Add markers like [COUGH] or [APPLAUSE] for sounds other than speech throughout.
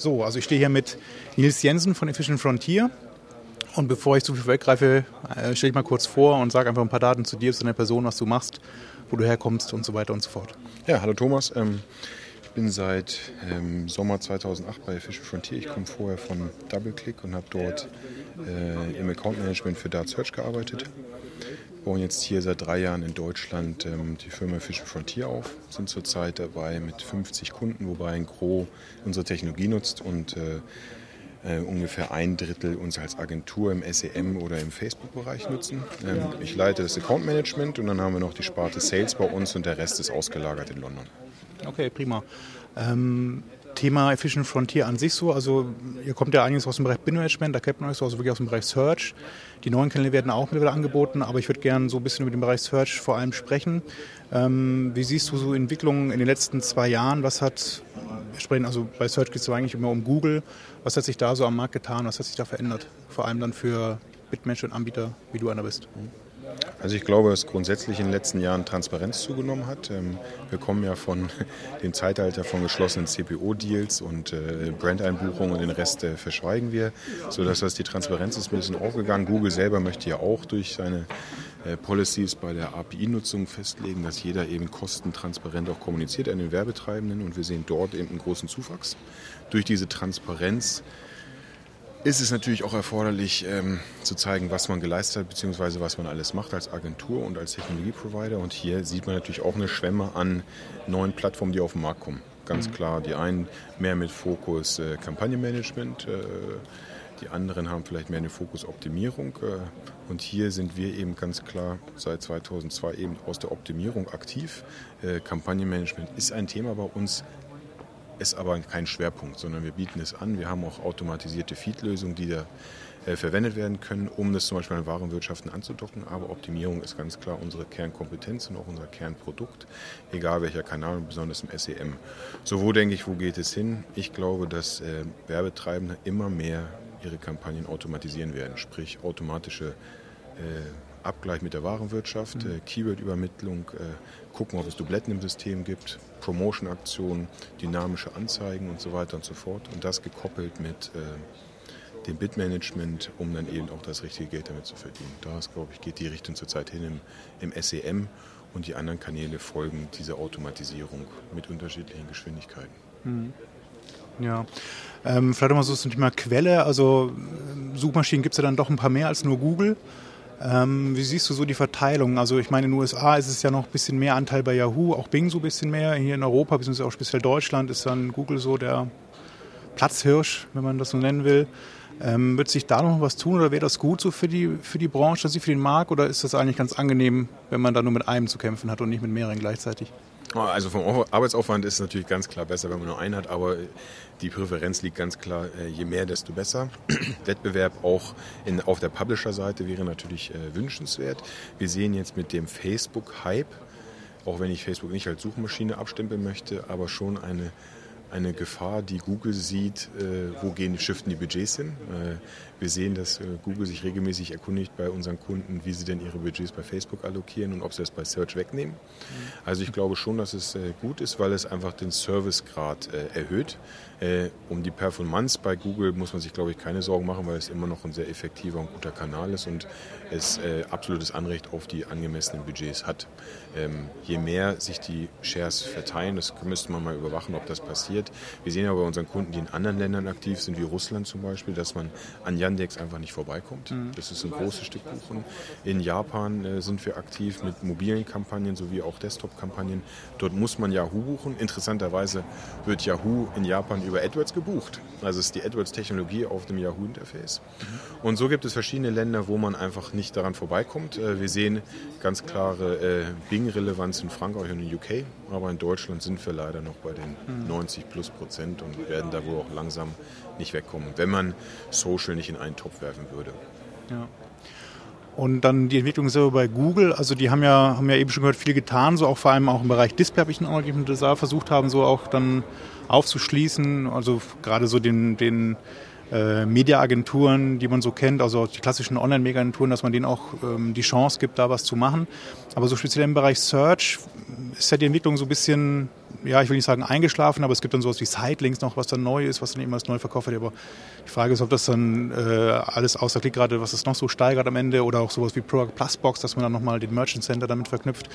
So, also ich stehe hier mit Nils Jensen von Efficient Frontier. Und bevor ich zu viel weggreife, äh, stelle ich mal kurz vor und sage einfach ein paar Daten zu dir, zu deiner Person, was du machst, wo du herkommst und so weiter und so fort. Ja, hallo Thomas. Ähm, ich bin seit ähm, Sommer 2008 bei Efficient Frontier. Ich komme vorher von DoubleClick und habe dort äh, im Account Management für Dart Search gearbeitet bauen jetzt hier seit drei Jahren in Deutschland ähm, die Firma Fish Frontier auf, sind zurzeit dabei mit 50 Kunden, wobei ein Gros unsere Technologie nutzt und äh, äh, ungefähr ein Drittel uns als Agentur im SEM oder im Facebook-Bereich nutzen. Ähm, ich leite das Account Management und dann haben wir noch die Sparte Sales bei uns und der Rest ist ausgelagert in London. Okay, prima. Ähm, Thema Efficient Frontier an sich so, also ihr kommt ja einiges aus dem Bereich Bin-Management, da kennt man euch so, also wirklich aus dem Bereich Search. Die neuen Kanäle werden auch mittlerweile angeboten, aber ich würde gerne so ein bisschen über den Bereich Search vor allem sprechen. Ähm, wie siehst du so Entwicklungen in den letzten zwei Jahren? Was hat, wir sprechen also bei Search geht es eigentlich immer um Google. Was hat sich da so am Markt getan? Was hat sich da verändert? Vor allem dann für Bitmanagement-Anbieter, wie du einer bist. Mhm. Also ich glaube, dass grundsätzlich in den letzten Jahren Transparenz zugenommen hat. Ähm, wir kommen ja von [LAUGHS] dem Zeitalter von geschlossenen CPO-Deals und äh, Brandeinbuchungen und den Rest äh, verschweigen wir, sodass das die Transparenz ist ein bisschen aufgegangen. Google selber möchte ja auch durch seine äh, Policies bei der API-Nutzung festlegen, dass jeder eben kostentransparent auch kommuniziert an den Werbetreibenden und wir sehen dort eben einen großen Zuwachs. Durch diese Transparenz ist es natürlich auch erforderlich ähm, zu zeigen, was man geleistet hat, beziehungsweise was man alles macht als Agentur und als Technologieprovider. Und hier sieht man natürlich auch eine Schwemme an neuen Plattformen, die auf den Markt kommen. Ganz mhm. klar, die einen mehr mit Fokus äh, Kampagnenmanagement, äh, die anderen haben vielleicht mehr den Fokus Optimierung. Äh, und hier sind wir eben ganz klar seit 2002 eben aus der Optimierung aktiv. Äh, Kampagnenmanagement ist ein Thema bei uns, ist aber kein Schwerpunkt, sondern wir bieten es an. Wir haben auch automatisierte Feed-Lösungen, die da äh, verwendet werden können, um das zum Beispiel an Warenwirtschaften anzudocken. Aber Optimierung ist ganz klar unsere Kernkompetenz und auch unser Kernprodukt, egal welcher Kanal, besonders im SEM. So, wo denke ich, wo geht es hin? Ich glaube, dass äh, Werbetreibende immer mehr ihre Kampagnen automatisieren werden, sprich automatische äh, Abgleich mit der Warenwirtschaft, mhm. äh, Keyword-Übermittlung, äh, gucken, ob es Dubletten im System gibt, Promotion-Aktionen, dynamische Anzeigen und so weiter und so fort. Und das gekoppelt mit äh, dem Bitmanagement, um dann eben auch das richtige Geld damit zu verdienen. Da glaube ich, geht die Richtung zurzeit hin im, im SEM und die anderen Kanäle folgen dieser Automatisierung mit unterschiedlichen Geschwindigkeiten. Mhm. Ja, ähm, vielleicht mal so zum Thema Quelle. Also Suchmaschinen gibt es ja dann doch ein paar mehr als nur Google. Ähm, wie siehst du so die Verteilung? Also ich meine, in den USA ist es ja noch ein bisschen mehr Anteil bei Yahoo, auch Bing so ein bisschen mehr. Hier in Europa, beziehungsweise auch speziell Deutschland, ist dann Google so der Platzhirsch, wenn man das so nennen will. Ähm, wird sich da noch was tun oder wäre das gut so für die, für die Branche, also für den Markt oder ist das eigentlich ganz angenehm, wenn man da nur mit einem zu kämpfen hat und nicht mit mehreren gleichzeitig? Also vom Arbeitsaufwand ist es natürlich ganz klar besser, wenn man nur einen hat, aber die Präferenz liegt ganz klar, äh, je mehr, desto besser. [CLEARS THROAT] Wettbewerb auch in, auf der Publisher-Seite wäre natürlich äh, wünschenswert. Wir sehen jetzt mit dem Facebook-Hype, auch wenn ich Facebook nicht als Suchmaschine abstempeln möchte, aber schon eine eine Gefahr, die Google sieht, äh, wo gehen die Shiften die Budgets hin. Äh, wir sehen, dass äh, Google sich regelmäßig erkundigt bei unseren Kunden, wie sie denn ihre Budgets bei Facebook allokieren und ob sie das bei Search wegnehmen. Also ich glaube schon, dass es gut ist, weil es einfach den Servicegrad erhöht. Um die Performance bei Google muss man sich, glaube ich, keine Sorgen machen, weil es immer noch ein sehr effektiver und guter Kanal ist und es absolutes Anrecht auf die angemessenen Budgets hat. Ähm, je mehr sich die Shares verteilen, das müsste man mal überwachen, ob das passiert, passiert. Wir sehen aber bei unseren Kunden, die in anderen Ländern aktiv sind, wie Russland zum Beispiel, dass man an Yandex einfach nicht vorbeikommt. Mhm. Das ist ein großes Stück Kuchen. In Japan äh, sind wir aktiv mit mobilen Kampagnen sowie auch Desktop-Kampagnen. Dort muss man Yahoo buchen. Interessanterweise wird Yahoo in Japan über AdWords gebucht. Also es ist die AdWords-Technologie auf dem Yahoo-Interface. Mhm. Und so gibt es verschiedene Länder, wo man einfach nicht daran vorbeikommt. Äh, wir sehen ganz klare äh, Bing-Relevanz in Frankreich und in UK, aber in Deutschland sind wir leider noch bei den 90 plus Prozent und werden da wohl auch langsam nicht wegkommen, wenn man Social nicht in einen Topf werfen würde. Ja. Und dann die Entwicklung selber bei Google, also die haben ja, haben ja eben schon gehört, viel getan, so auch vor allem auch im Bereich Display habe ich noch da versucht haben, so auch dann aufzuschließen, also gerade so den, den äh, Mediaagenturen, die man so kennt, also die klassischen Online-Media-Agenturen, dass man denen auch ähm, die Chance gibt, da was zu machen. Aber so speziell im Bereich Search ist ja die Entwicklung so ein bisschen ja, ich will nicht sagen eingeschlafen, aber es gibt dann sowas wie Sidelinks noch, was dann neu ist, was dann eben als neu verkauft wird. Aber die Frage ist, ob das dann äh, alles außer Klick gerade, was es noch so steigert am Ende oder auch sowas wie Product Plus Box, dass man dann nochmal den Merchant Center damit verknüpft.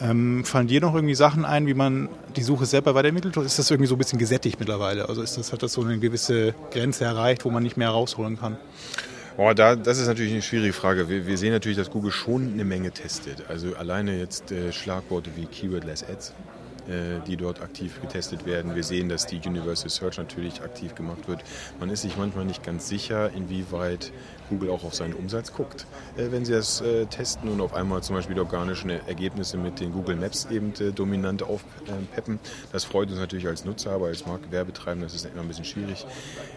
Ähm, fallen dir noch irgendwie Sachen ein, wie man die Suche selber weiterentwickelt? Oder ist das irgendwie so ein bisschen gesättigt mittlerweile? Also ist das, hat das so eine gewisse Grenze erreicht, wo man nicht mehr rausholen kann? Oh, da, das ist natürlich eine schwierige Frage. Wir, wir, sehen natürlich, dass Google schon eine Menge testet. Also alleine jetzt äh, Schlagworte wie Keywordless Ads die dort aktiv getestet werden. Wir sehen, dass die Universal Search natürlich aktiv gemacht wird. Man ist sich manchmal nicht ganz sicher, inwieweit Google auch auf seinen Umsatz guckt, äh, wenn sie das äh, testen und auf einmal zum Beispiel organische Ergebnisse mit den Google Maps eben dominant aufpeppen. Das freut uns natürlich als Nutzer, aber als Marktwerbetreibender ist es immer ein bisschen schwierig.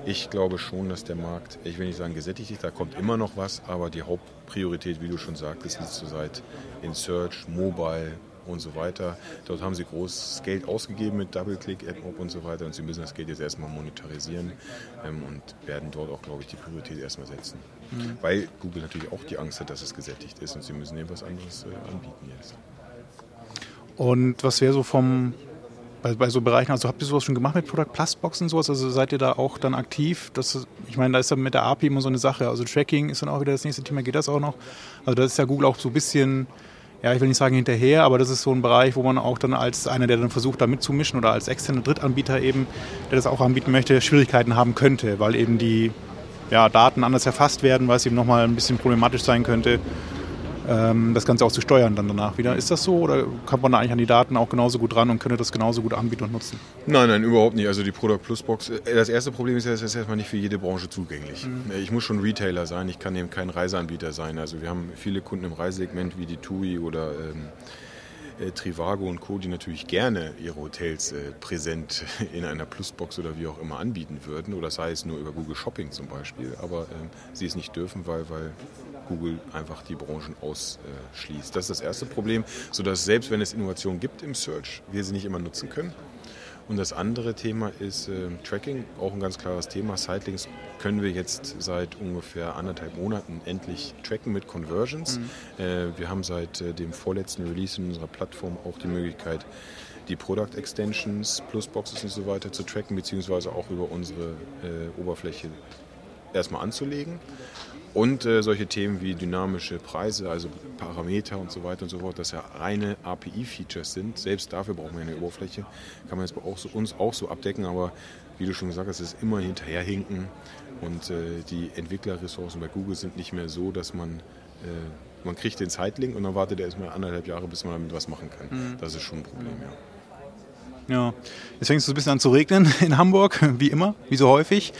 Ich glaube schon, dass der Markt, ich will nicht sagen gesättigt ist, da kommt immer noch was, aber die Hauptpriorität, wie du schon sagtest, liegt zurzeit in Search, Mobile, und so weiter. Dort haben sie großes Geld ausgegeben mit DoubleClick, AdMob und so weiter und sie müssen das Geld jetzt erstmal monetarisieren ähm, und werden dort auch, glaube ich, die Priorität erstmal setzen. Mhm. Weil Google natürlich auch die Angst hat, dass es gesättigt ist und sie müssen eben was anderes äh, anbieten jetzt. Und was wäre so vom bei, bei, so Bereichen, also habt ihr sowas schon gemacht mit Product Plus Boxen und sowas? Also seid ihr da auch dann aktiv? Das, ich meine, da ist dann mit der API immer so eine Sache. Also Tracking ist dann auch wieder das nächste Thema. Geht das auch noch? Also da ist ja Google auch so ein bisschen ja, ich will nicht sagen hinterher, aber das ist so ein Bereich, wo man auch dann als einer, der dann versucht, da mitzumischen oder als externer Drittanbieter eben, der das auch anbieten möchte, Schwierigkeiten haben könnte, weil eben die ja, Daten anders erfasst werden, weil es eben nochmal ein bisschen problematisch sein könnte das Ganze auch zu steuern dann danach wieder. Ist das so oder kommt man da eigentlich an die Daten auch genauso gut ran und könnte das genauso gut anbieten und nutzen? Nein, nein, überhaupt nicht. Also die Product Plus Box, äh, das erste Problem ist ja, es ist erstmal nicht für jede Branche zugänglich. Mhm. Ich muss schon Retailer sein, ich kann eben kein Reiseanbieter sein. Also wir haben viele Kunden im Reisesegment wie die TUI oder ähm, äh, Trivago und Co., die natürlich gerne ihre Hotels äh, präsent [LAUGHS] in einer Plusbox oder wie auch immer anbieten würden, oder sei es nur über Google Shopping zum Beispiel, aber ähm, sie es nicht dürfen, weil, weil Google einfach die Branchen ausschließt. Das ist das erste Problem, sodass selbst wenn es Innovationen gibt im Search, wir sie nicht immer nutzen können. Und das andere Thema ist äh, Tracking, auch ein ganz klares Thema. Sightlinks können wir jetzt seit ungefähr anderthalb Monaten endlich tracken mit Conversions. Mhm. Äh, wir haben seit äh, dem vorletzten Release in unserer Plattform auch die Möglichkeit, die Product Extensions, Plusboxes und so weiter zu tracken, beziehungsweise auch über unsere äh, Oberfläche erstmal anzulegen. Und äh, solche Themen wie dynamische Preise, also Parameter und so weiter und so fort, das ja reine API-Features sind. Selbst dafür brauchen wir eine Oberfläche. Kann man jetzt bei auch so, uns auch so abdecken, aber wie du schon gesagt hast, ist immer hinterherhinken. Und äh, die Entwicklerressourcen bei Google sind nicht mehr so, dass man, äh, man kriegt den Zeitlink und dann wartet er erstmal anderthalb Jahre, bis man damit was machen kann. Mhm. Das ist schon ein Problem, ja. Ja, jetzt fängt es so ein bisschen an zu regnen in Hamburg, wie immer, wie so häufig.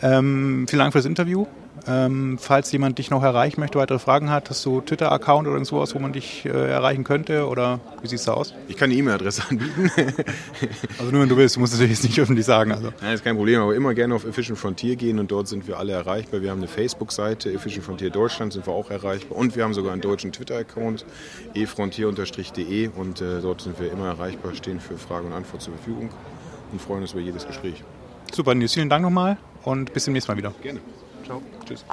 Ähm, vielen Dank für das Interview. Ähm, falls jemand dich noch erreichen möchte, weitere Fragen hat, hast du Twitter-Account oder irgendwas, wo man dich äh, erreichen könnte? Oder wie sieht es da aus? Ich kann eine E-Mail-Adresse [LAUGHS] anbieten. also nur wenn du willst, du musst natürlich jetzt nicht öffentlich sagen. Also. Nein, ist kein Problem, aber immer gerne auf Efficient Frontier gehen und dort sind wir alle erreichbar. Wir haben eine Facebook-Seite, Efficient Frontier Deutschland sind wir auch erreichbar und wir haben sogar einen deutschen Twitter-Account, efrontier-de und äh, dort sind wir immer erreichbar, stehen für Fragen und Antwort zur Verfügung und freuen uns über jedes Gespräch. Super, Nils, vielen Dank nochmal und bis zum nächsten Mal wieder. Gerne. Ciao. Tschüss.